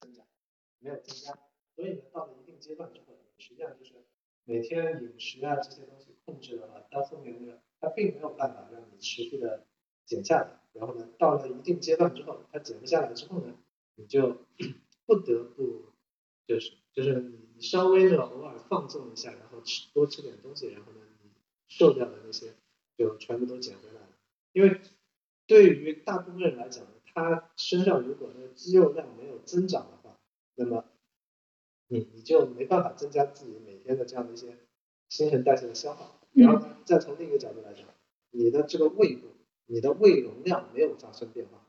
增加，没有增加。所以呢，到了一定阶段之后，实际上就是每天饮食啊这些东西控制的话，到后面呢，它并没有办法让你持续的减下来。然后呢，到了一定阶段之后，它减不下来之后呢，你就不得不就是就是你你稍微的偶尔放纵一下，然后吃多吃点东西，然后呢，你瘦掉的那些就全部都减回来了。因为对于大部分人来讲，他身上如果那个肌肉量没有增长的话，那么你你就没办法增加自己每天的这样的一些新陈代谢的消耗。然后再从另一个角度来讲，你的这个胃部。你的胃容量没有发生变化，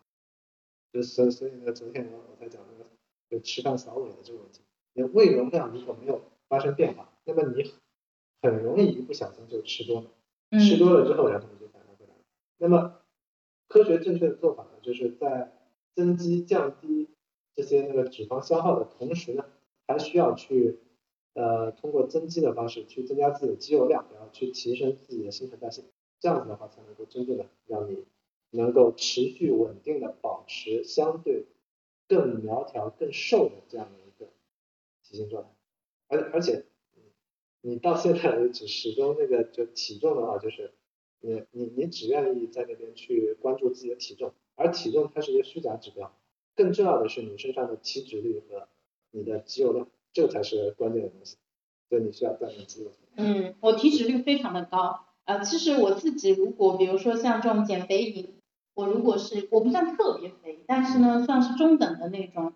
就所所以呢，昨天我我才讲那个就吃饭扫尾的这个问题，你的胃容量如果没有发生变化，那么你很容易一不小心就吃多了，吃多了之后然后你就反弹回来了。那么科学正确的做法呢，就是在增肌降低这些那个脂肪消耗的同时呢，还需要去呃通过增肌的方式去增加自己的肌肉量，然后去提升自己的新陈代谢。这样子的话，才能够真正的让你能够持续稳定的保持相对更苗条、更瘦的这样的一个体型状态。而而且，你到现在为止始终那个就体重的话，就是你你你只愿意在那边去关注自己的体重，而体重它是一个虚假指标，更重要的是你身上的体脂率和你的肌肉量，这才是关键的东西。所以你需要锻炼肌肉。嗯，我体脂率非常的高。呃，其实我自己如果比如说像这种减肥营，我如果是我不算特别肥，但是呢算是中等的那种，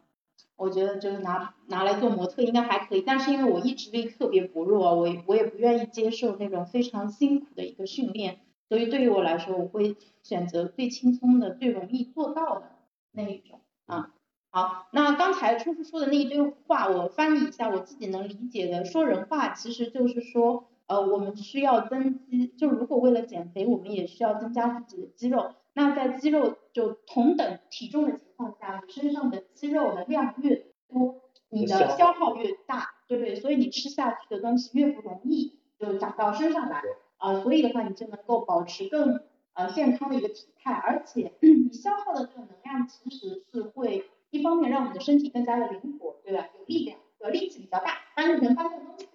我觉得就是拿拿来做模特应该还可以。但是因为我意志力特别薄弱，我我也不愿意接受那种非常辛苦的一个训练，所以对于我来说，我会选择最轻松的、最容易做到的那一种啊。好，那刚才初初说的那一堆话，我翻译一下我自己能理解的说人话，其实就是说。呃，我们需要增肌，就如果为了减肥，我们也需要增加自己的肌肉。那在肌肉就同等体重的情况下，你身上的肌肉的量越多，你的消耗越大，对不对？所以你吃下去的东西越不容易就长到身上来，啊，所以的话你就能够保持更呃健康的一个体态，而且你消耗的这个能量其实是会一方面让我们的身体更加的灵活，对吧？有力量，有力气比较大，搬运能搬动东西。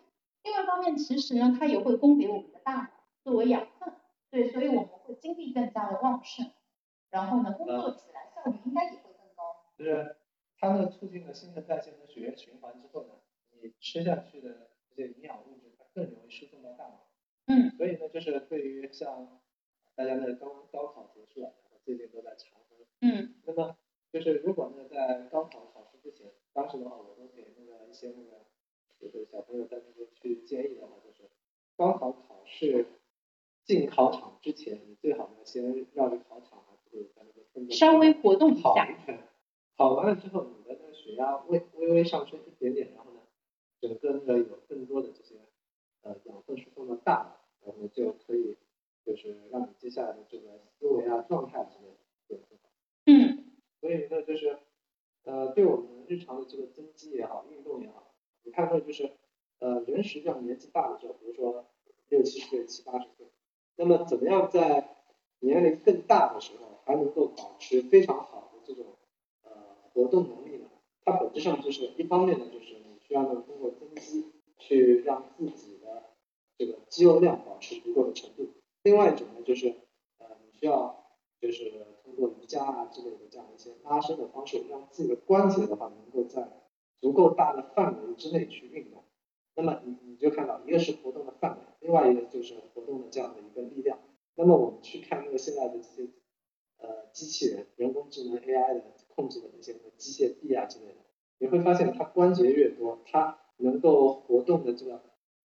另外一方面，其实呢，它也会供给我们的大脑作为养分，对，所以我们会精力更加的旺盛，然后呢，工作起来效率应该也会更高。就是它呢，促进了新陈代谢和血液循环之后呢，你吃下去的这些营养物质，它更容易输送到大脑。嗯。所以呢，就是对于像大家呢，高高考结束了，然后最近都在查分。嗯。那么就是如果呢，在高考考试之前，当时的话，我都给那个一些那个。就是小朋友在那边去建议的话，就是高考考试进考场之前，你最好呢先绕着考场啊，就是在那个分钟稍微活动一下，跑完了之后，你的那个血压微微微上升一点点，然后呢，整个那个有更多的这些呃养分输送到大脑，然后就可以就是让你接下来的这个思维啊状态之类的变更好。嗯。所以呢，就是呃对我们日常的这个增肌也好，运动也好。你看到就是，呃，人实际上年纪大的时候，比如说六七十岁、七八十岁，那么怎么样在年龄更大的时候还能够保持非常好的这种呃活动能力呢？它本质上就是一方面呢，就是你需要呢通过增肌去让自己的这个肌肉量保持足够的程度，另外一种呢就是呃你需要就是通过瑜伽啊之类的这样一些拉伸的方式，让自己的关节的话能够在足够大的范围之内去运动，那么你你就看到一个是活动的范围，另外一个就是活动的这样的一个力量。那么我们去看那个现在的这些呃机器人、人工智能 AI 的控制的那些机械臂啊之类的，你会发现它关节越多，它能够活动的这个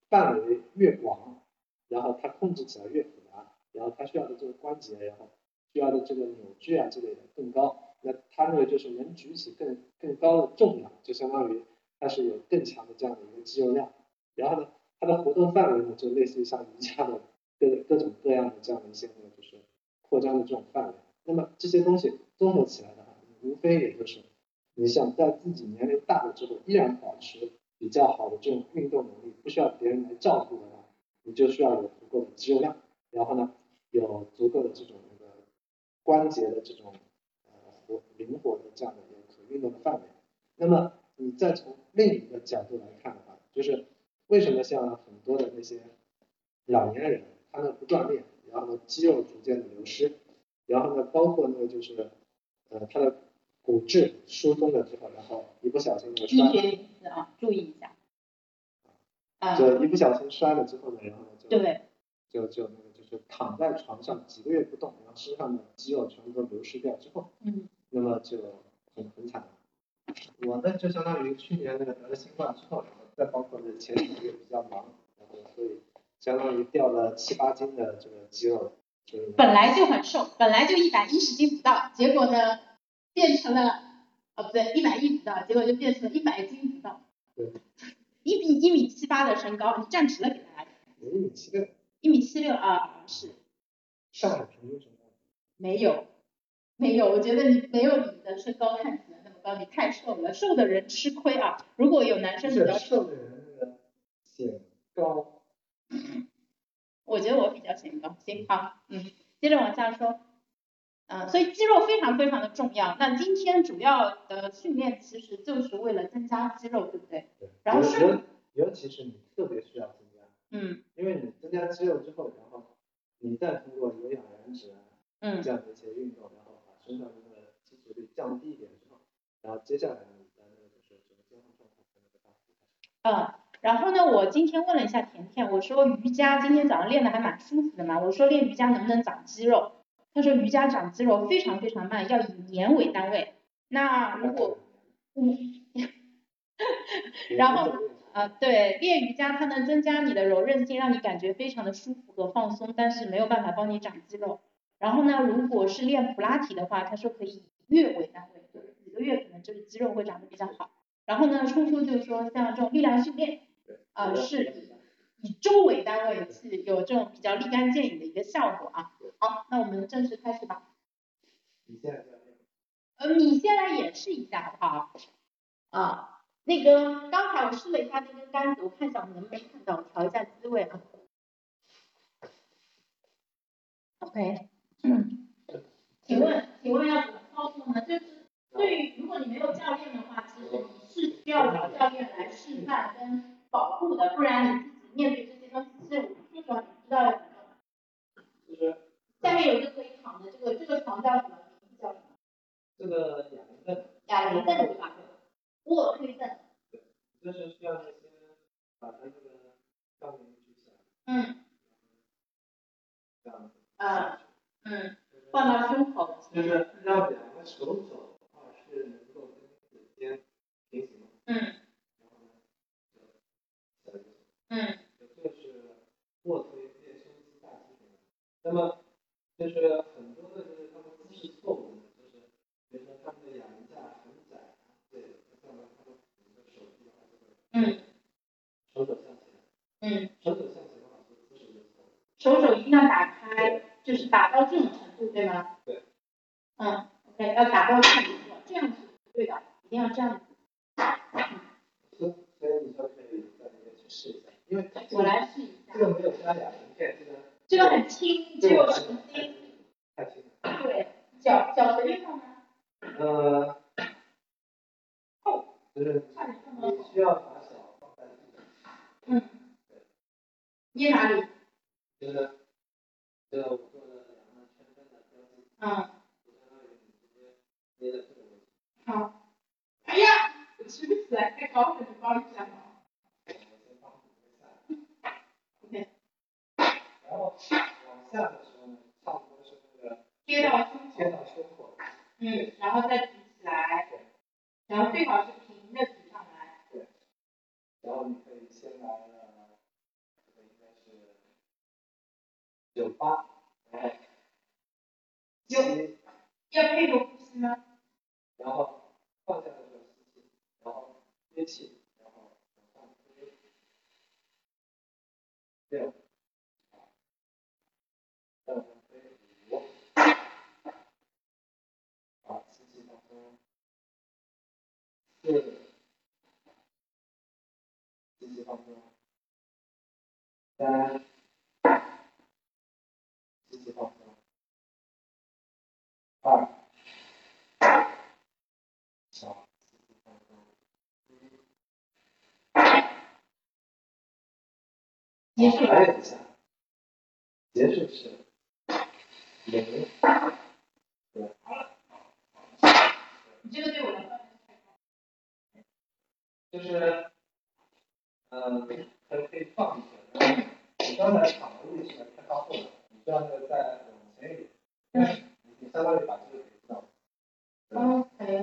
范围越广，然后它控制起来越复杂，然后它需要的这个关节，然后需要的这个扭矩啊之类的更高。那它那个就是能举起更更高的重量，就相当于它是有更强的这样的一个肌肉量。然后呢，它的活动范围呢，就类似于像瑜伽的各各种各样的这样的一些呢，就是扩张的这种范围。那么这些东西综合起来的话，无非也就是你想在自己年龄大了之后依然保持比较好的这种运动能力，不需要别人来照顾的话，你就需要有足够的肌肉量，然后呢，有足够的这种那个关节的这种呃。活灵活的这样的一个可运动的范围，那么你再从另一个角度来看的话，就是为什么像很多的那些老年人，他们不锻炼，然后肌肉逐渐的流失，然后呢包括那个就是呃他的骨质疏松了之后，然后一不小心那个医摔，学名词啊，注意一下。啊，就一不小心摔了之后呢，然后呢就对，就就那个就是躺在床上几个月不动，然后身上的肌肉全部都流失掉之后，嗯。那么就很很惨。我呢就相当于去年那个得了新冠之后，然后再包括那前几个月比较忙，然后所以相当于掉了七八斤的这个肌肉，就是。本来就很瘦，本来就一百一十斤不到，结果呢变成了，哦不对，一百一不到，结果就变成了一百斤不到。对。一比一米七八的身高，你站直了给大家看。一米七六，一米七六啊，是上海平均身高。没有，没有，我觉得你没有你的身高看起来那么高，你太瘦了，瘦的人吃亏啊。如果有男生比较瘦的人那个显高，我觉得我比较显高。行，好，嗯，接着往下说。嗯，所以肌肉非常非常的重要。那今天主要的训练其实就是为了增加肌肉，对不对？对，然后尤是尤尤其是你特别需要增加，嗯因为你增加肌肉之后，然后你再通过有氧燃脂啊嗯这样的一些运动，然后把身上的那个基础率降低一点之后，然后接下来你的那个就是整个健康状态才能够大幅改善。嗯。然后呢，我今天问了一下甜甜，我说瑜伽今天早上练的还蛮舒服的嘛，我说练瑜伽能不能长肌肉？他说瑜伽长肌肉非常非常慢，要以年为单位。那如果嗯。然后呃，对，练瑜伽它能增加你的柔韧性，让你感觉非常的舒服和放松，但是没有办法帮你长肌肉。然后呢，如果是练普拉提的话，他说可以以月为单位，就是几个月可能这个肌肉会长得比较好。然后呢，冲叔就说像这种力量训练，啊、是以以周为单位是有这种比较立竿见影的一个效果啊。好，那我们正式开始吧。你现在这样练，呃，你先来演示一下好不好？啊，那个刚才我试了一下那根杆子，我看一下我们能不能看到，我调一下机位啊。OK，嗯，请问请问要怎么操作呢？就是对于如果你没有教练的话，其实你是需要找教练来示范跟保护的，不然你自己面对这些东西，其实我说实话你不知道要怎么弄。就是下面有一个可以躺的，这个这个床叫什么？名字叫什么？这个哑铃凳，哑铃凳对吧？卧推凳。就是需要那些把它这个上面举起来，嗯这样子，啊嗯，放到胸口。就是让两个手肘的话是能够跟指尖平行的，嗯然后呢。嗯这是卧推练胸肌大肌群。那么就是很多的就是他们姿势错误的，就是比如说他们的哑铃架很窄，对，这样的他们的手臂的话就会嗯手肘向前，嗯，手肘向前的话，这个姿势就错了。手肘一定要打开，就是打到这种程度，对吗？对。嗯，OK，要打到这种程度，这样是不对的，一定要这样子。所所以你就可以在里面去试一下，因为我来试一下这，个没有加哑铃片，这个这个很轻，只有神经。太轻。对，脚脚随便放吗？呃，就是差点放到你需要把脚放在地上，嗯。捏哪里？就是这个我做的两个圈圈的标记，嗯，就相当于你直接捏在这个位置，好。哎呀，我举不起来，太高了，你帮一下忙。我先放这个下来，OK，然后往下的时候呢，差不多是那个贴到胸口。贴到胸口，嗯，然后再举起来，对然后最好是平的举上来。对然后你可以先来了，这个应该是九八，然后有吸，要配合呼吸吗？然后放下的时候吸气，然后憋气，然后往上推，六，四，四方面，三，四方面，二，小，四方，一，结束。一下，结束。是零，对。你这个对我来说。就是，嗯，可以可以放一些。你刚才躺的位置呢太靠后了，你这样子再往前一点，嗯。你你相当于把这个给知道。OK，然后可以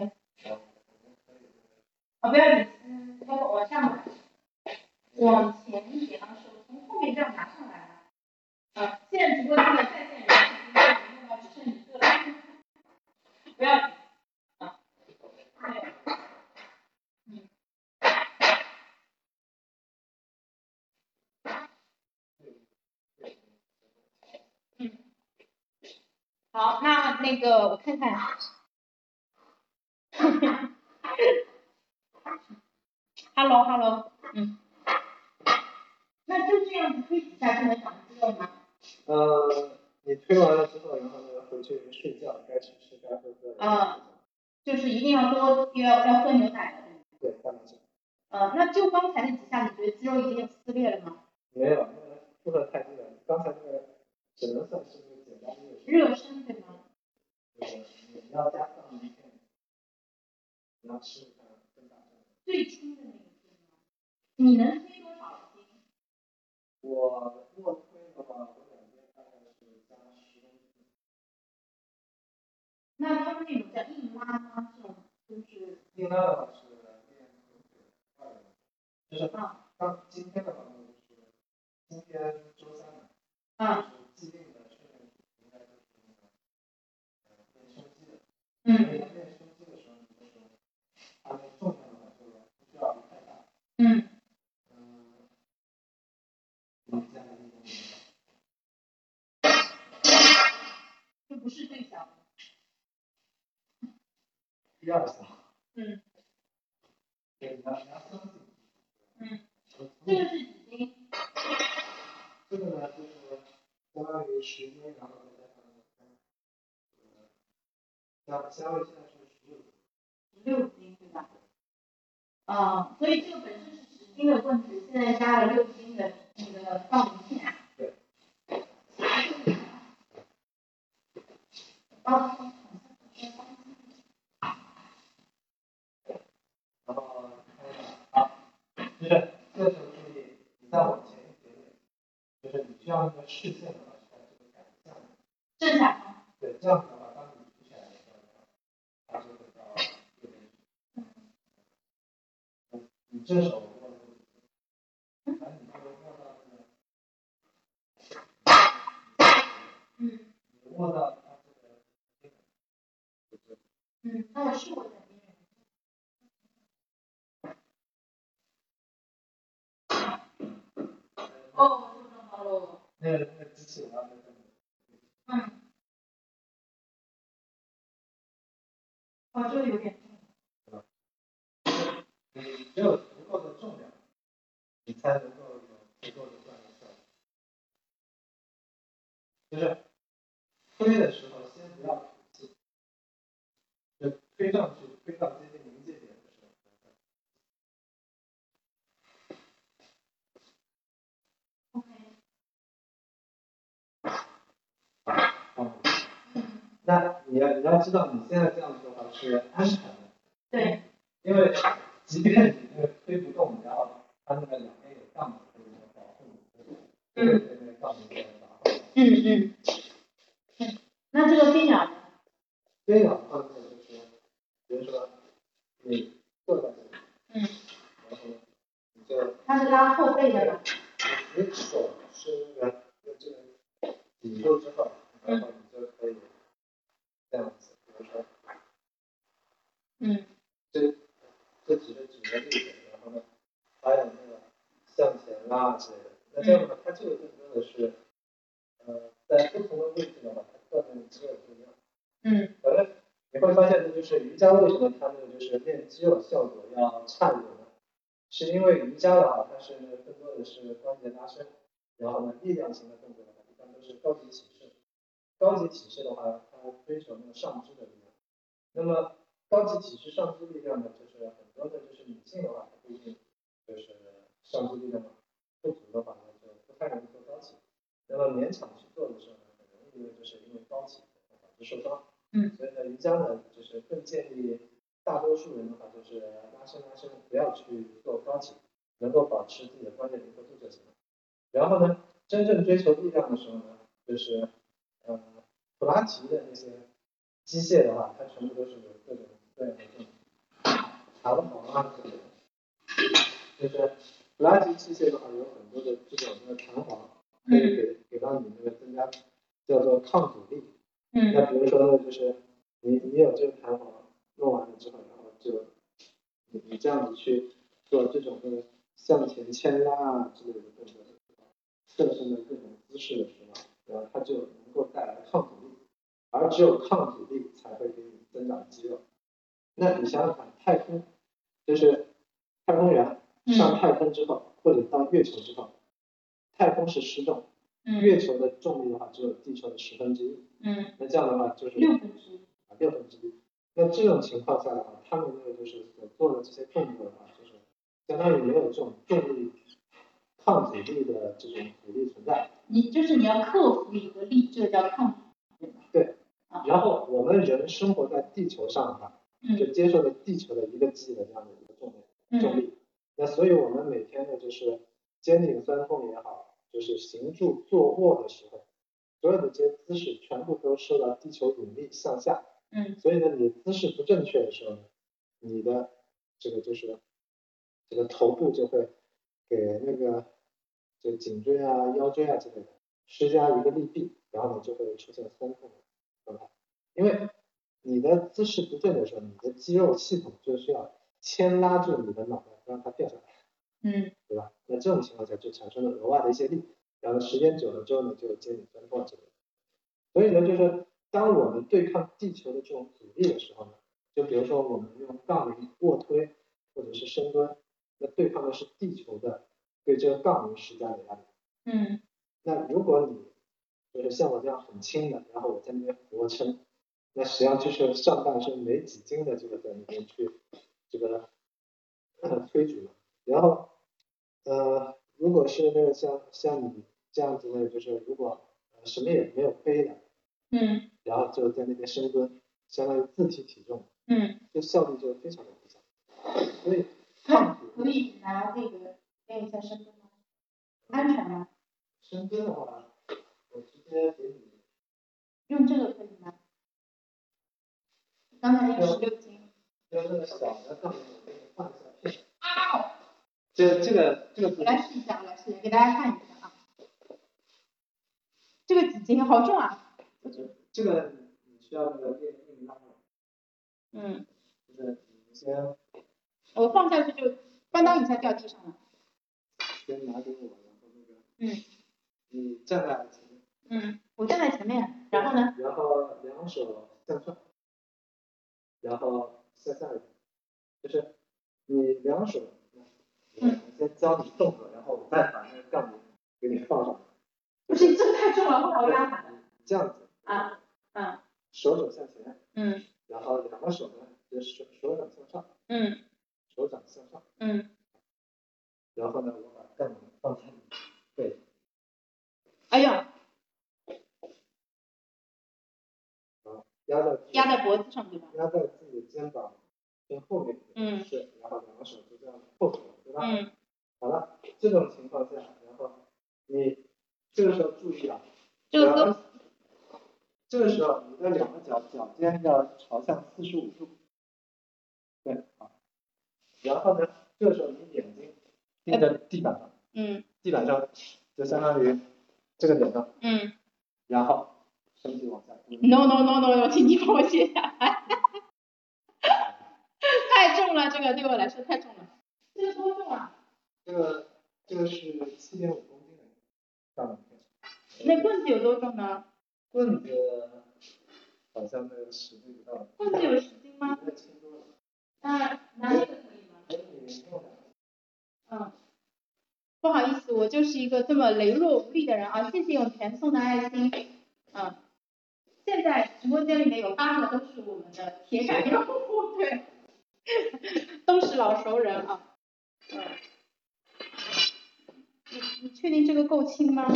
啊不要紧，嗯，要不往上来，往前一点啊，手从后面这样拿上来啊。啊，现在直播间的在线人已经用到只剩一个了，不要紧，啊，对，嗯。嗯，好，那那个我看看。Hello Hello，嗯，那就这样子推几下就能长肌肉吗？呃，你推完了之后，然后呢回去睡觉，该吃吃，该喝喝。啊就是一定要多要要喝牛奶的。对，大概是。呃，那就刚才那几下，你觉得肌肉已经有撕裂了吗？没有，那个负荷太低了。刚才那个只能算是热身对吗？对你要加上一片，你要吃它更大声。最轻的那？你能推多少斤？我卧推的话，我感觉大概是加十公斤。那他们那种叫硬拉吗？这种就是硬拉的话是的，就是啊刚今天的话呢，就是今天周三嘛，啊就是既定的训练应该都是那个呃练胸肌的。所嗯。嗯，嗯，不是最小的。第二项，嗯。嗯，我这个是几斤？这个呢，就是相当于十斤，然后相相当于现在是十六斤。十六斤对吧？啊，所以这个本身是十斤的棍子，现在加了六斤的那个杠铃片。对。啊，然后好，就是这时候注意，你再往前一点点，就是你需要那个视线的话是在这个杆下面。正下方。对，这样子的话，当你举起来的时候，它就会到右边去。嗯，这手握的，嗯，那我试过在边。哦，哦，这个有点重。你只有足够的重量，你才能够有足够的锻炼效果。就是推的时候先不要吐气，就推上去，推到接近临界点的时候。OK。嗯，那你要你要知道，你现在这样子的话是安全的，对，因为即便高级体式，高级体式的话，它追求那个上肢的力量。那么高级体式，上肢力量呢，就是很多的，就是女性的话，她不一定就是上肢力量不足的话呢，就不太容易做高级。那么勉强去做的时候呢，很容易因为就是因为高级，导致受伤。嗯，所以呢瑜伽呢，就是更建议大多数人的话，就是拉伸拉伸，不要去做高级，能够保持自己的关节灵活度就行了。然后呢，真正追求力量的时候呢，就是呃普拉提的那些机械的话，它全部都是有各种各样的这种弹簧啊之类的。就是普拉提器械的话，有很多的这种那个弹簧，可以给给到你那个增加叫做抗阻力。嗯那比如说呢，就是你你有这个弹簧弄完了之后，然后就你你这样子去做这种的向前牵拉啊之类的动作侧身的各种姿势的时候，然后它就能够带来抗阻力，而只有抗阻力才会给你增长肌肉。那你想想看，太空就是太空人上太空之后，或者到月球之后，太空是失重，嗯月球的重力的话只有地球的十分之一，嗯那这样的话就是六分之一。啊六分之一。那这种情况下的话，他们那个就是所做的这些动作的话，就是相当于没有这种重力抗阻力的这种阻力存在。你就是你要克服一个力，这个叫抗阻。对啊。然后我们人生活在地球上哈，就嗯接受了地球的一个的这样的一个重力重嗯力。那所以我们每天呢，就是肩颈酸痛也好，就是行住坐卧的时候，所有的这些姿势全部都受到地球引力向下。嗯所以呢，你姿势不正确的时候呢，你的这个就是这个头部就会给那个就颈椎啊、腰椎啊之类的施加一个力臂，然后呢就会出现酸痛的状态。因为你的姿势不正的时候，你的肌肉系统就需要牵拉住你的脑袋，不让它掉下来，嗯对吧？那这种情况下就产生了额外的一些力，然后时间久了之后呢，就有肩颈酸痛之类的。所以呢，就是当我们对抗地球的这种阻力的时候呢，就比如说我们用杠铃卧推或者是深蹲，那对抗的是地球的对这个杠铃施加的压力。嗯那如果你就是像我这样很轻的，然后我在那边俯卧撑，那实际上就是上半身没几斤的这个在那边去这个呃 推举嘛。然后呃，如果是那个像像你这样子的，就是如果呃什么也没有背的，嗯然后就在那边深蹲，相当于自体体重，嗯，这效率就非常的低下。所以可抗阻可以拿那个练一下深蹲吗？安全吗？深蹲的话，我直接给你用这个可以吗？刚才那个十六斤。用那个小的杠铃，我给你换一下片。这这个这个我来试一下，我来试一下，给大家看一下啊。这个几斤？好重啊！这个你需要那个练练拉，嗯，就是你先我放下去就咣当一下掉地上了。先拿给我，然后那个嗯。你站在前面，嗯，我站在前面，然后呢？然后两手向上，然后向下一点，就是你两手，我先教你动作，然后我再把那个杠铃给你放上，不是，这个太重了，不好压。这样子，啊嗯手肘向前，嗯。然后两个手呢，就是手手掌向上，嗯。手掌向上，嗯，然后呢，我把杠铃放在对，哎呀，压在压在脖子上对吧？压在自己的肩膀跟后面，嗯是，然后两个手就这样扣住，对吧？嗯好了，这种情况下，然后你这个时候注意啊，这个这个时候你的两个脚脚尖要朝向四十五度，对，好，然后呢，这个时候你眼睛盯着地板上，嗯地板上就相当于这个点上，嗯然后身体往下，，no no no no no，请你帮我卸下来，太重了，这个对我来说太重了。这个多重啊？这个这个是七点五公斤的大板片，那棍子有多重呢？棍子好像那个十斤不到，棍子有十斤吗？那拿这个可以吗？可以用两个。嗯，不好意思，我就是一个这么羸弱无力的人啊！谢谢永田送的爱心。嗯，现在直播间里面有八个都是我们的铁杆用户，对，都是老熟人啊。嗯，你你确定这个够轻吗？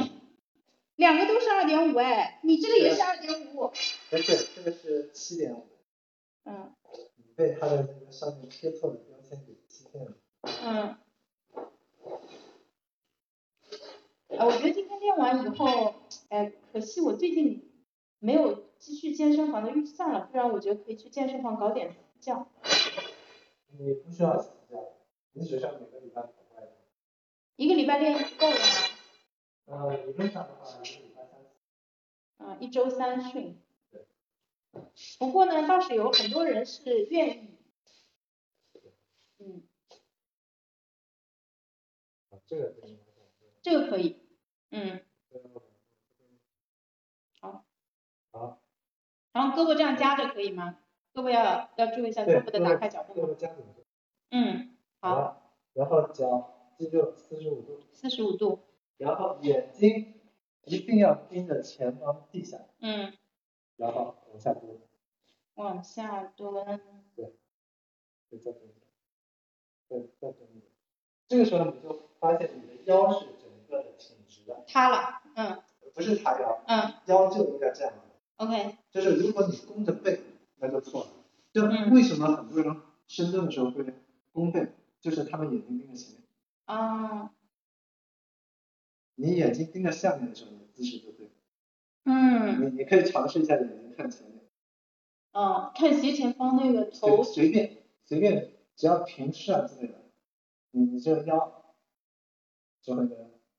两个都是二点五哎，你这个也是二点五。不是，这个是七点五。嗯，被它的那个上面贴错的标签给欺骗了。嗯。啊，我觉得今天练完以后，哎，可惜我最近没有继续健身房的预算了，不然我觉得可以去健身房搞点私教。你不需要私教，你只需要每个礼拜跑快的。一个礼拜练一次够了吗？呃，理论上的话，一个礼拜三次。啊，一周三训。对。不过呢，倒是有很多人是愿意。嗯。啊，这个可以。这个可以。嗯。好。好。然后胳膊这样夹着可以吗？胳膊要要注意一下胳膊的打开角度。胳膊夹着。嗯。好。然后脚记住四十五度。四十五度。然后眼睛一定要盯着前方地下。嗯。然后往下蹲。往下蹲。对。再蹲一点。再再蹲一点。这个时候你就发现你的腰是整个的挺直的。塌了。嗯。不是塌腰。嗯。腰就应该这样。OK。就是如果你弓着背，那就错了。就为什么很多人深蹲的时候会弓背？就是他们眼睛盯着前面。啊。你眼睛盯着下面的时候，你的姿势就对。嗯。你你可以尝试一下眼睛看前面。哦，看斜前方那个头。随便随便，只要平视啊之类的，你你这个腰就会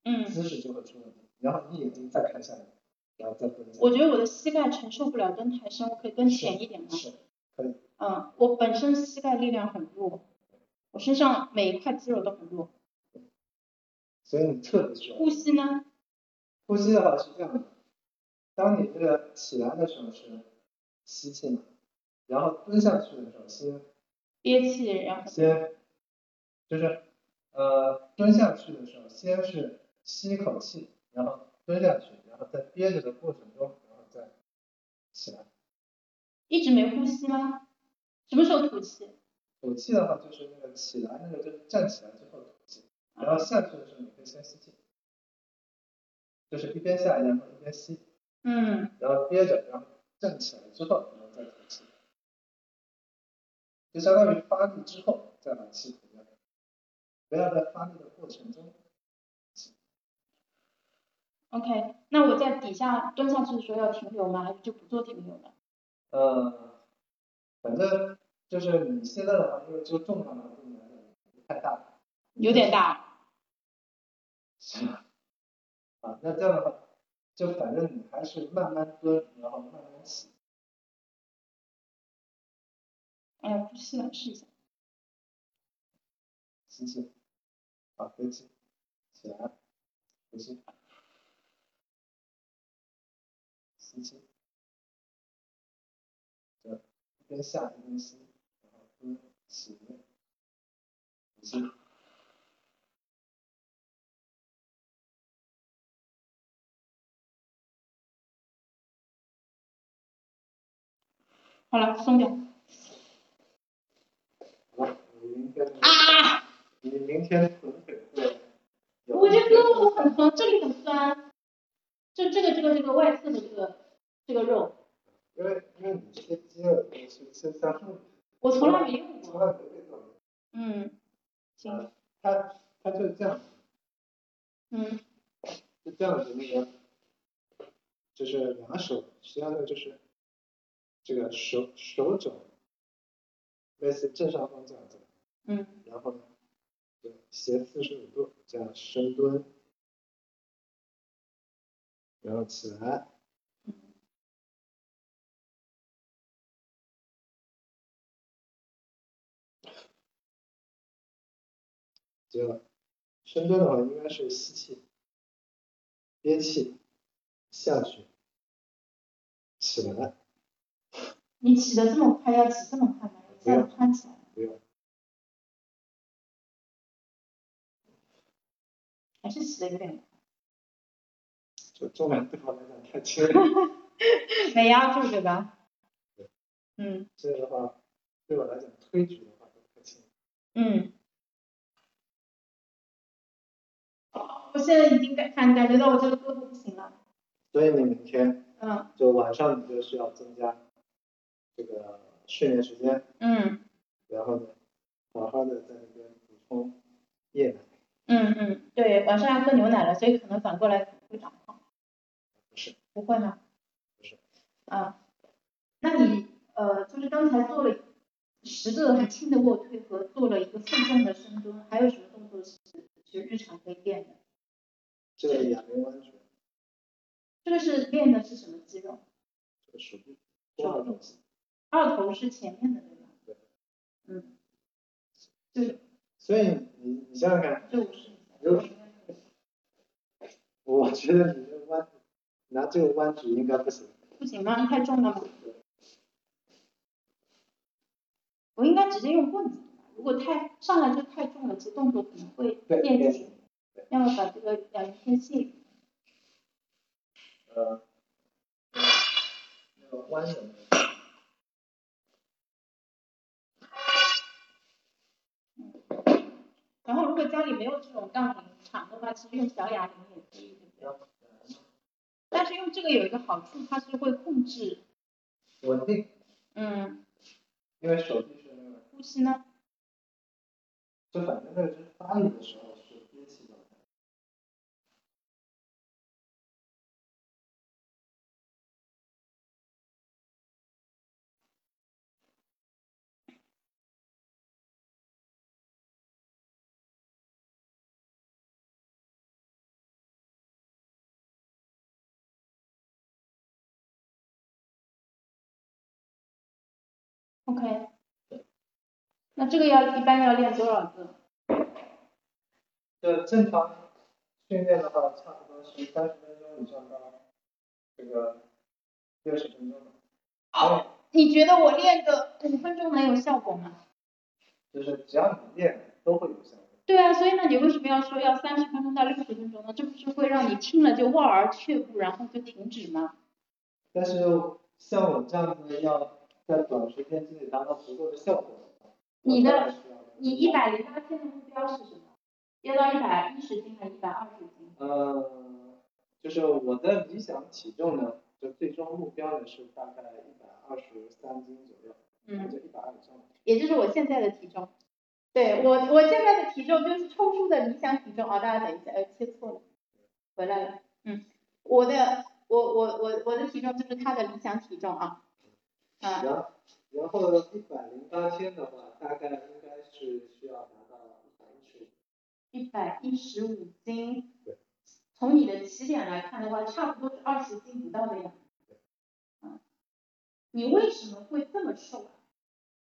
嗯姿势就会出问题。然后你眼睛再看下面，然后再蹲下。我觉得我的膝盖承受不了蹲太深，我可以蹲浅一点吗？是，可以。嗯，我本身膝盖力量很弱，我身上每一块肌肉都很弱。所以你特别需要呼吸呢？呼吸的话是这样的，当你这个起来的时候是吸气嘛，然后蹲下去的时候先憋气，然后先就是呃蹲下去的时候先是吸一口气，然后蹲下去，然后在憋着的过程中，然后再起来。一直没呼吸吗？什么时候吐气？吐气的话就是那个起来那个就是站起来之后吐气。然后下去的时候，你可以先吸气，就是一边下，然后一边吸，嗯，然后憋着，然后站起来之后，然后再吐气，就相当于发力之后再把气吐掉，不要在发力的过程中。OK，那我在底下蹲下去的时候要停留吗？还是就不做停留了？呃，反正就是你现在的话，因为这个重量的话对你来讲太大，有点大。行，啊，那这样的话，就反正你还是慢慢蹲，然后慢慢起。哎呀，呼吸了，试一下。吸气，好，呼气，起来，呼气，吸气，对，一边下一边吸，然后蹲起，呼气。好了，松掉。好了，你明天。啊！你明天臀腿会。我这胳膊很疼，这里很酸。就这个这个这个外侧的这个这个肉。因为因为你这些肌肉是是像是。我从来没用过。从来没用过。嗯。行。它它就是这样。嗯。就这样子那个，就是两手，实际上就是。这个手手肘类似正上方这样子，嗯，然后呢，对，斜四十五度这样深蹲，然后起来，就深蹲的话应该是吸气，憋气下去，起来。你起的这么快，要起这么快吗？一下子窜起来。不用。还是起的有点快。这重量对我来讲太轻了。没压住对吧？对。嗯。这个的话，对我来讲推举的话都太轻。嗯。我现在已经感感感觉到我这个胳膊不行了。所以你明天。嗯。就晚上你就需要增加。这个训练时间，嗯，然后呢，好好的在那边补充液奶。嗯嗯，对，晚上要喝牛奶了，所以可能反过来会长胖。不是。不会吗？不是。啊，那你呃，就是刚才做了十个很轻的卧推和做了一个负重的深蹲，还有什么动作是就日常可以练的？这个哑铃弯举。这个是练的是什么肌肉？这个手臂。二头。二头是前面的对吧？对。嗯。对。所以你你想想看，就我觉得你这弯拿这个弯举应该不行。不行吗？太重了吗？我应该直接用棍子，如果太上来就太重了，其实动作可能会变形。要么把这个哑铃先卸。呃，那个弯的。然后如果家里没有这种杠铃场的话，其实用小哑铃也可以，对不对？但是用这个有一个好处，它是会控制稳定。嗯。因为手臂是那个。呼吸呢？就反正那个就是发力的时候。OK，那这个要一般要练多少个？就正常训练的话，差不多是三十分钟以上到这个六十分钟。好，你觉得我练个五分钟能有效果吗？就是只要你练，都会有效果。对啊，所以那你为什么要说要三十分钟到六十分钟呢？这不是会让你听了就望而却步，然后就停止吗？但是像我这样子要。在短时间之内达到足够的效果。你的，你一百零八天的目标是什么？要到一百一十斤还是一百二十斤？嗯，就是我的理想体重呢，就最终目标呢是大概一百二十三斤左右，嗯，就一百二以上。也就是我现在的体重。对我，我现在的体重就是抽出的理想体重啊！大家等一下，呃，切错了，回来了，嗯，我的，我我我我的体重就是他的理想体重啊。然然后一百零八天的话，大概应该是需要达到一百一十五。一百一十五斤。对。从你的起点来看的话，差不多是二十斤不到的样子。嗯。你为什么会这么瘦啊？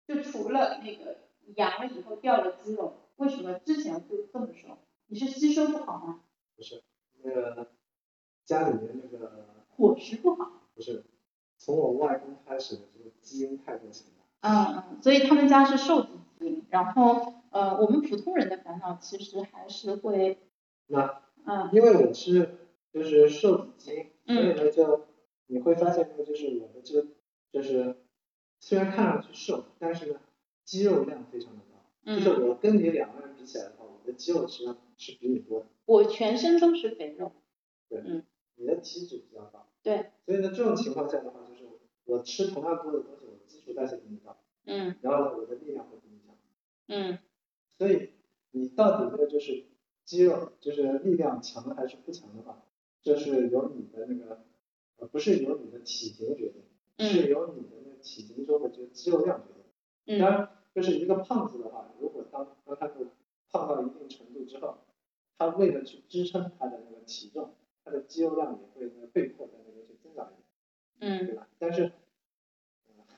就除了那个阳了以后掉了肌肉，为什么之前会这么瘦？你是吸收不好吗？不是，那个家里面那个。伙食不好。不是。从我外公开始，基因太过强大。嗯嗯，所以他们家是瘦子基因，然后呃，我们普通人的烦恼其实还是会。那。嗯。因为我是就是瘦子基因，所以呢就你会发现呢，就是我的这个就是虽然看上去瘦，但是呢肌肉量非常的高。嗯。就是我跟你两个人比起来的话，我的肌肉实际上是比你多的。我全身都是肥肉。对。嗯。你的体脂比较高。对。所以呢，这种情况下的话。我吃同样多的东西，我基础代谢比你高，嗯，然后呢，我的力量会比你强，嗯，所以你到底的就是肌肉，就是力量强还是不强的话，就是由你的那个，呃，不是由你的体型决定，是由你的那个体型中的这个肌肉量决定。嗯。当然，就是一个胖子的话，如果当当他胖到一定程度之后，他为了去支撑他的那个体重，他的肌肉量也会被迫在那边去增长一点，嗯，对吧？但是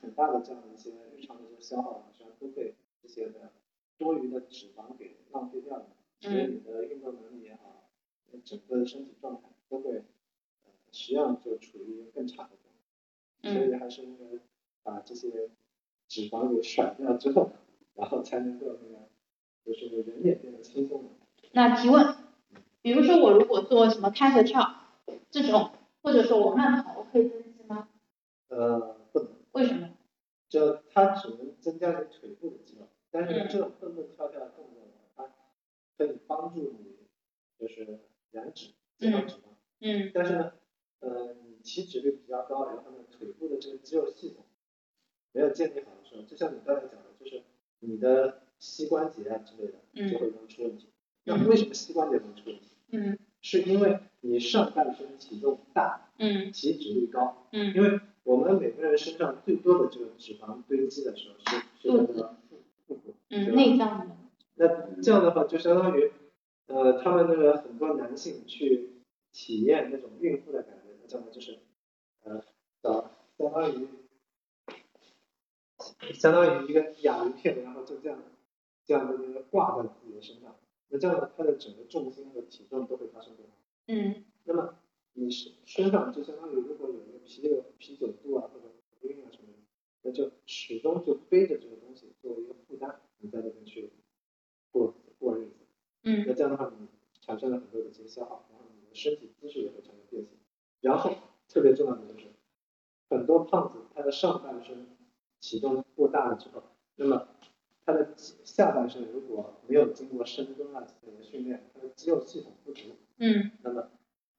很大的这样的一些日常的这个消耗，实际上都被这些的多余的脂肪给浪费掉了，所以你的运动能力也好，整个的身体状态都会，呃，实际上就处于一个更差的状态。所以还是应该把这些脂肪给甩掉之后，然后才能够那个，就是人也变得轻松了。那提问，比如说我如果做什么开合跳这种，或者说我慢跑，我可以增肌吗？呃。为什么？就它只能增加你腿部的肌肉，但是这种蹦蹦跳跳的动作呢，它可以帮助你就是燃脂、减脂肪。嗯。但是呢，呃，你体脂率比较高，然后呢，腿部的这个肌肉系统没有建立好的时候，就像你刚才讲的，就是你的膝关节啊之类的嗯就会容易出问题。那为什么膝关节容易出问题？嗯是因为你上半身体重大，嗯体脂率高。嗯因为我们每个人身上最多的这个脂肪堆积的时候是是在这个腹腹部，对嗯，吧？内脏的，那这样的话就相当于，呃，他们那个很多男性去体验那种孕妇的感觉，那叫么？就是，呃，找相当于相当于一个哑铃片，然后就这样这样的那个挂在自己的身上，那这样的它的整个重心和体重都会发生变化。嗯那么你身身上就相当于如果有啤酒啤酒肚啊或者头晕啊什么的，那就始终就背着这个东西作为一个负担，你在那边去过过日子。嗯那这样的话，你产生了很多的这个消耗，然后你的身体姿势也会产生变形。然后特别重要的就是，很多胖子他的上半身体重过大了之后，那么他的下半身如果没有经过深蹲啊之类的训练，他的肌肉系统不足，嗯那么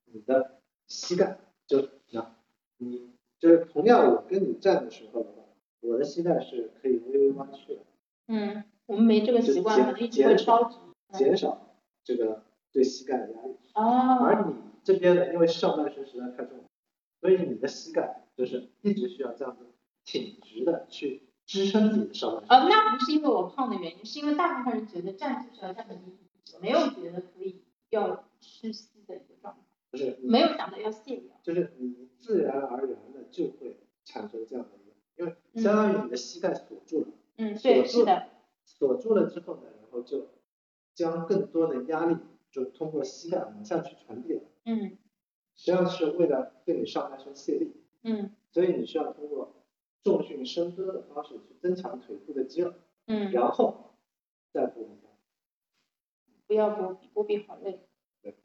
你的膝盖就那，你就是同样我跟你站的时候的话，我的膝盖是可以微微弯曲的，嗯，我们没这个习惯，可能一直会超级。减少这个对膝盖的压力。哦，而你这边呢，因为上半身实在太重了，所以你的膝盖就是一直需要这样子挺直的去支撑自己的上半身。呃，那不是因为我胖的原因，是因为大部分人觉得站就是要站得低，没有觉得可以要屈膝的一个状态，不是，没有想到要卸掉。就是你自然而然的就会产生这样的一个，因为相当于你的膝盖锁住了，嗯，对，是的，锁住了之后呢，然后就将更多的压力就通过膝盖往下去传递了，嗯实际上是为了对你上半身卸力。嗯所以你需要通过重训深蹲的方式去增强腿部的肌肉，嗯，然后再补一下。不要波比，波比好累。对。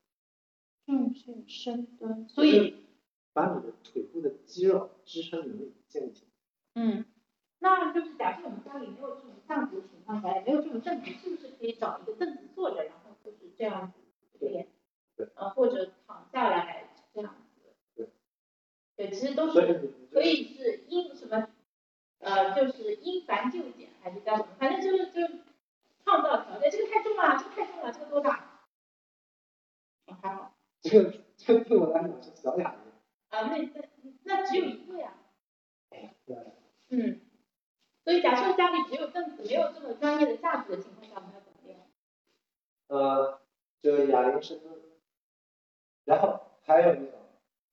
重训深蹲，所以把你的腿部的肌肉支撑能力建立起来。嗯，那就是假设我们家里没有这种样子的情况下，也没有这种凳子，是不是可以找一个凳子坐着，然后就是这样子练？对。呃，或者躺下来这样子。对。对，其实都所以是你你可以是因什么，呃，就是因繁就简，还是叫什么？反正就是就是创造条件。这个太重了，这个太重了，这个多大？哦，还好。这个这个对我来讲是小哑铃。啊，那那那只有一个呀。对。嗯，所以假设家里只有凳子，没有这么专业的架子的情况下，我们要怎么练？呃，就哑铃深蹲，然后还有一种，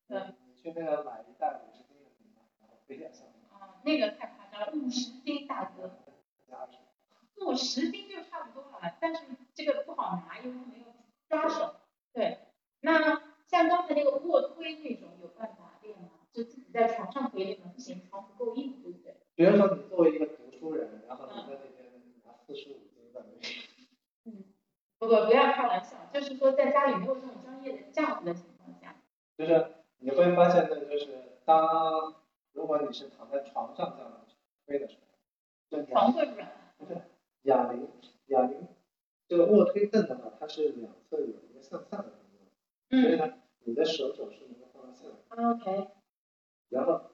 嗯你去那个买一袋五十斤的饼干，然后背在上面，啊，那个太夸张了，五十斤大哥，加二十。五十斤就差不多了，但是这个不好拿，因为没有抓手。对，那像刚才那个卧推那种，有办法练吗？就自己在床上可以练吗？不行，床不够硬，对不对？比如说你作为一个读书人，然后你在那边拿四十五斤在那边，嗯，不不不要开玩笑，就是说在家里没有这种专业的架子的情况下，就是你会发现呢，就是当如果你是躺在床上这样的推的时候，就哑床会软。不是哑铃，哑铃这个卧推凳的话，它是两侧有一个向下的空间，所以嗯呢，你的手肘是能够放到下面。，OK，然后，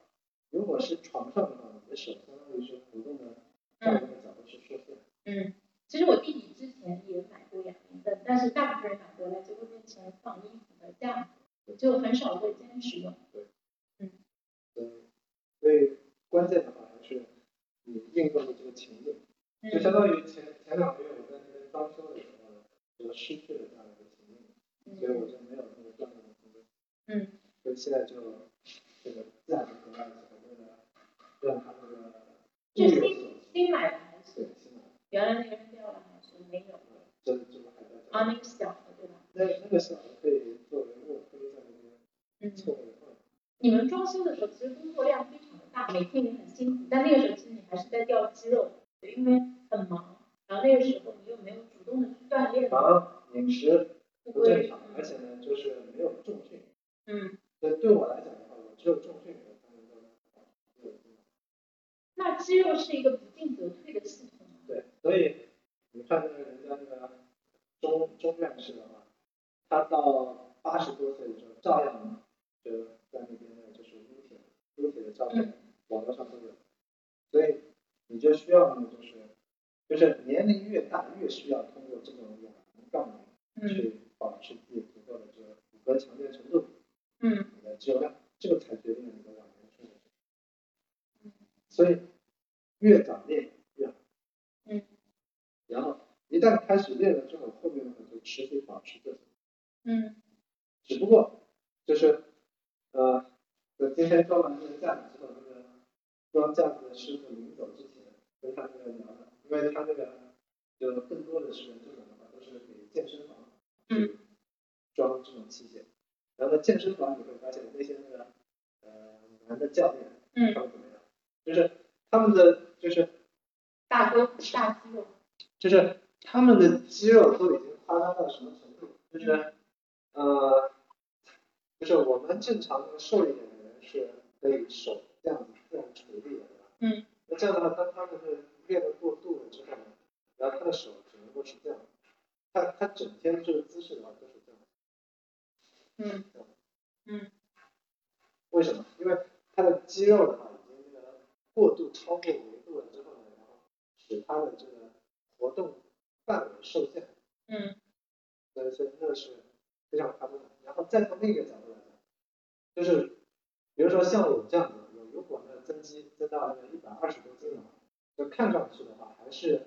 如果是床上的话，你的手相当于是活动的站这个角度是受限。嗯，其实我弟弟之前也买过哑铃凳，但是大部分人买回来就会变成放衣服的架子，就很少会坚持用。对。嗯，所以关键的话还是你运动的这个情境，就相嗯当于前前两个月我在那边装修的时候，我失去了这样的一个情境，所以我就没有那个锻炼。嗯所以现在就这个价值回来之后，为了让它那个新新买的还是对，新买的，原来那个扔掉了还是没有？这这个还在啊，那个小的对吧？那那个小的可以作为卧推在那边嗯，凑合放。你们装修的时候其实工作量非常的大，每天也很辛苦，但那个时候其实你还是在掉肌肉，因为很忙，然后那个时候你又没有主动的去锻炼，忙，饮食不正常，而且呢，就是没有重训。嗯，所以对我来讲的话，我只有重训我才能够那肌肉是一个不进则退的系统吗？对，所以你看那个人家那个钟钟院士的话，他到八十多岁的时候，照样就在那边的就是撸铁，撸铁的照片，网络上都有。所以你就需要呢，就是就是年龄越大越需要通过这种哑铃杠铃嗯去的这个骨骼强健程度，嗯你的肌肉量，这个才决定了你的晚年生活。嗯所以越早练越好。嗯。然后一旦开始练了之后，后面的话就持续保持这种。嗯只不过就是呃，我今天装完这个架子之后，那个装架子的师傅临走之前跟他那个聊的，因为他那个就更多的是这种的话都是给健身房去装这种器械，然后在健身房你会发现那些那个呃男的教练他嗯，们怎么样，就是他们的就是大哥大肌肉，就是他们的肌肉都已经夸张到什么程度？就是呃，就是我们正常的瘦一点的人是可以手这样子这样处理的，对吧？嗯。那这样的话，当他们是练得过度了之后呢，然后他的手只能够是这样，他他整天这个姿势的话都是。嗯嗯为什么？因为他的肌肉的话已经这个过度超过维度了之后呢，然后使他的这个活动范围受限。嗯所以所以那个是非常夸张的。然后再从另一个角度来讲，就是比如说像我这样子，我如果呢增肌增到那个一百二十多斤的话，就看上去的话还是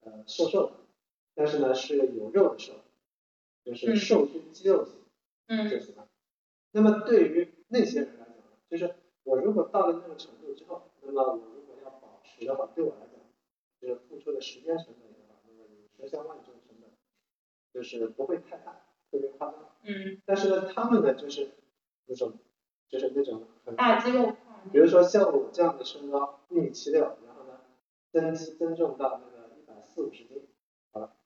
呃瘦瘦的，但是呢是有肉的瘦，就是嗯瘦身肌肉型就嗯行了。那么对于那些人来讲，就是我如果到了那个程度之后，那么我如果要保持的话，对我来讲，就是付出的时间成本的话，那么你十相万这个成本，就是不会太大，特别夸张。嗯，但是呢，他们呢就是那种就是那种很，大肌肉块，比如说像我这样的身高一米七六，然后呢增肌增重到那个一百四五十斤，好了，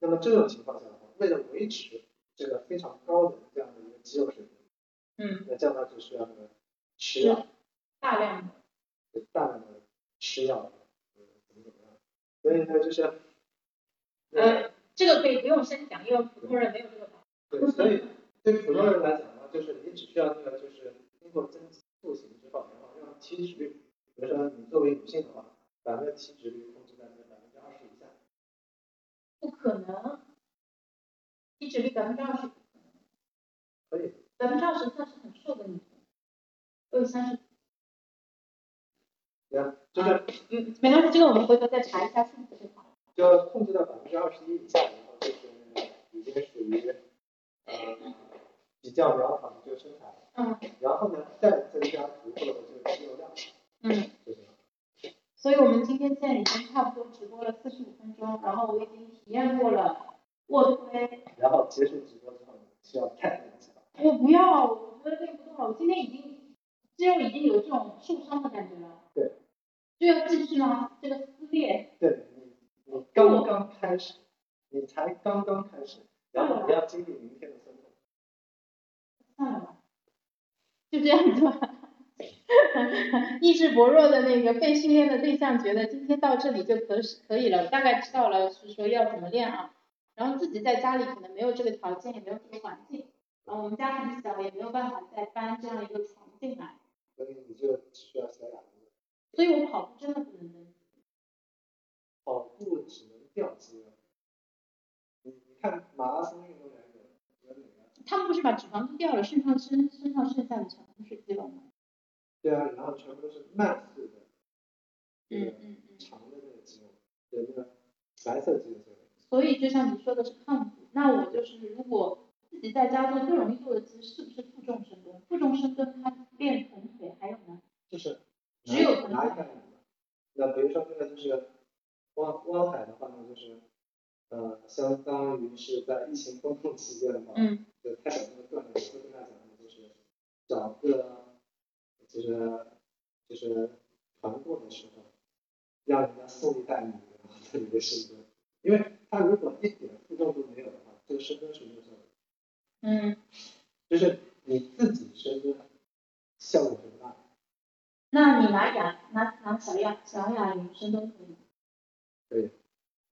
那么这种情况下的话，为了维持这个非常高的这样的一个肌肉水平，嗯，那这样的话就需要那个吃药，大量的，大量的吃药，呃怎么怎么样，所以呢就是，呃，这个可以不用深讲，因为普通人没有这个脑。对，所以对普通人来讲呢，就是你只需要那个就是经过增肌塑形之后，然后让体脂率，比如说你作为女性的话，把那个体脂率控制在那百分之二十以下，不可能，体脂率百分之二十，可以，百分之二十算是很瘦的女生，我有三十？就是嗯，没关系，这个我们回头再查一下数字就好了。就控制到百分之二十一以下，然后就是已经属于呃比较良好的这个身材，嗯然后呢再增加足够的这个肌肉量嗯，就行了。所以我们今天现在已经差不多直播了四十五分钟，然后我已经体验过了卧推，然后结束直播之后你，需要再练一次。我不要，我觉得这个不动了，我今天已经肌肉已经有这种受伤的感觉了。对。就要继续吗？这个撕裂，对你，你刚刚开始，你才刚刚开始，然后你要经历明天的酸痛。算了吧，就这样子吧。意志薄弱的那个被训练的对象觉得今天到这里就可可以了，大概知道了是说要怎么练啊。然后自己在家里可能没有这个条件，也没有这个环境，然后我们家很小，也没有办法再搬这样一个床进来，所以你就只需要小哑铃，所以我跑步真的不能登。跑步只能掉肌肉。你你看马拉松运动员有有哪个？他们不是把脂肪都掉了，身上身身上剩下的全部是肌肉吗？对啊，然后全部都是慢速的，这个嗯嗯。长的那个肌肉，对那个白色肌肉。所以就像你说的是抗阻，那我就是如果自己在家做最容易做的，其实是不是负重深蹲？负重深蹲它练臀腿还有呢？就是只有拿一块椅子。那比如说这个就是汪汪海的话呢，就是呃，相当于是在疫情封控期间的话，嗯就他想那个锻炼，我会跟他讲的就是找个就是就是团购的时候，让人家送一袋米，然后在里面深蹲，因为他如果一点负重都没有的话，这个深蹲是没有效果的，嗯，就是你自己深蹲效果很大。那你拿哑拿拿小哑小哑铃深蹲可以吗？可以。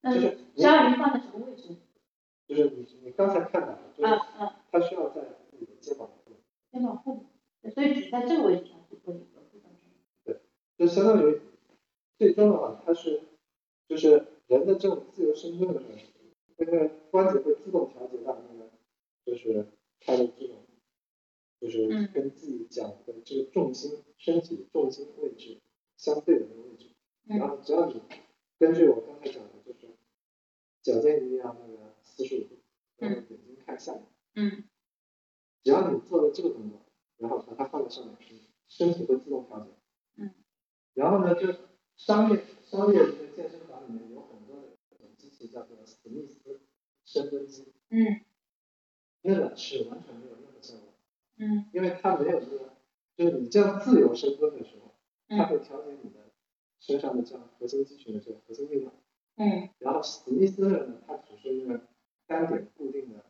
那就是你小哑铃放在什么位置？就是你你刚才看到的，就是它需要在你的肩膀后面，肩膀后面，所以只在这个位置上是可以对。就相当于最终的话，它是就是人的这种自由深蹲的时候，那个关节会自动调节到那个，就是它的这种，就是跟自己脚的这个重心、身体重心位置相对的那个位置。然后只要你根据我刚才讲的，就是脚尖一定要那个四十五度，然后眼睛看下面。嗯。只要你做了这个动作，然后把它放在上面，身体会自动调节。嗯。然后呢，就商业商业这个健身房里面有很多的这种机史密斯深蹲机。嗯。那个是完全没有任何效果。嗯。因为它没有那个，就是你这样自由深蹲的时候，它会调节你的身上的这样核心肌群的这个核心力量。嗯。然后史密斯的呢，它只是一个单点固定的，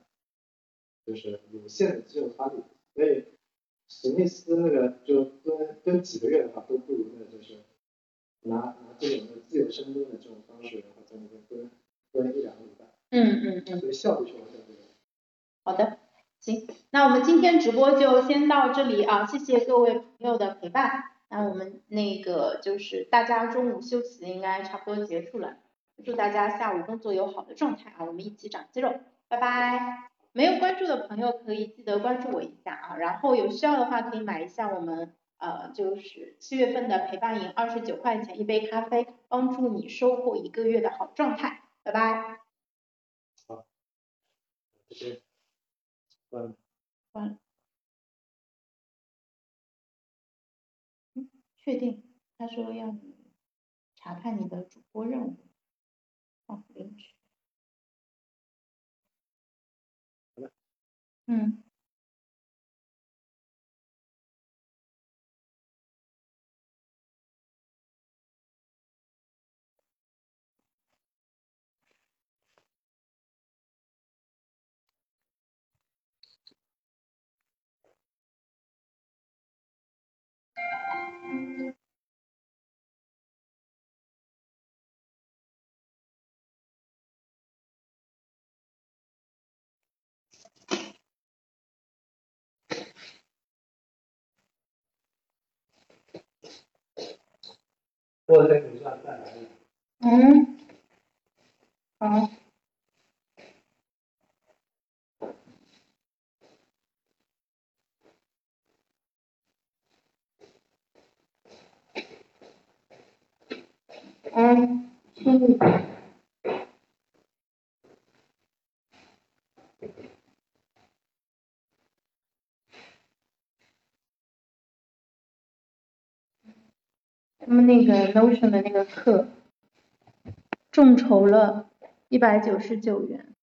就是有限的肌肉发力，所以史密斯那个就蹲蹲几个月的话，都不如那就是拿拿这种的自由深蹲的这种方式，然后在那边蹲蹲一两个礼拜。嗯嗯嗯。所以效率是完全不一样。好的，行，那我们今天直播就先到这里啊，谢谢各位朋友的陪伴。那我们那个就是大家中午休息应该差不多结束了，祝大家下午工作有好的状态啊，我们一起长肌肉，拜拜。没有关注的朋友可以记得关注我一下啊，然后有需要的话可以买一下我们呃就是七月份的陪伴营，二十九块钱一杯咖啡，帮助你收获一个月的好状态，拜拜。好，再见。关了。关了。嗯，确定。他说要你查看你的主播任务。哦，领取。好了。嗯。我在等下再来。嗯。好。嗯。他们那个 Notion 的那个课，众筹了一百九十九元。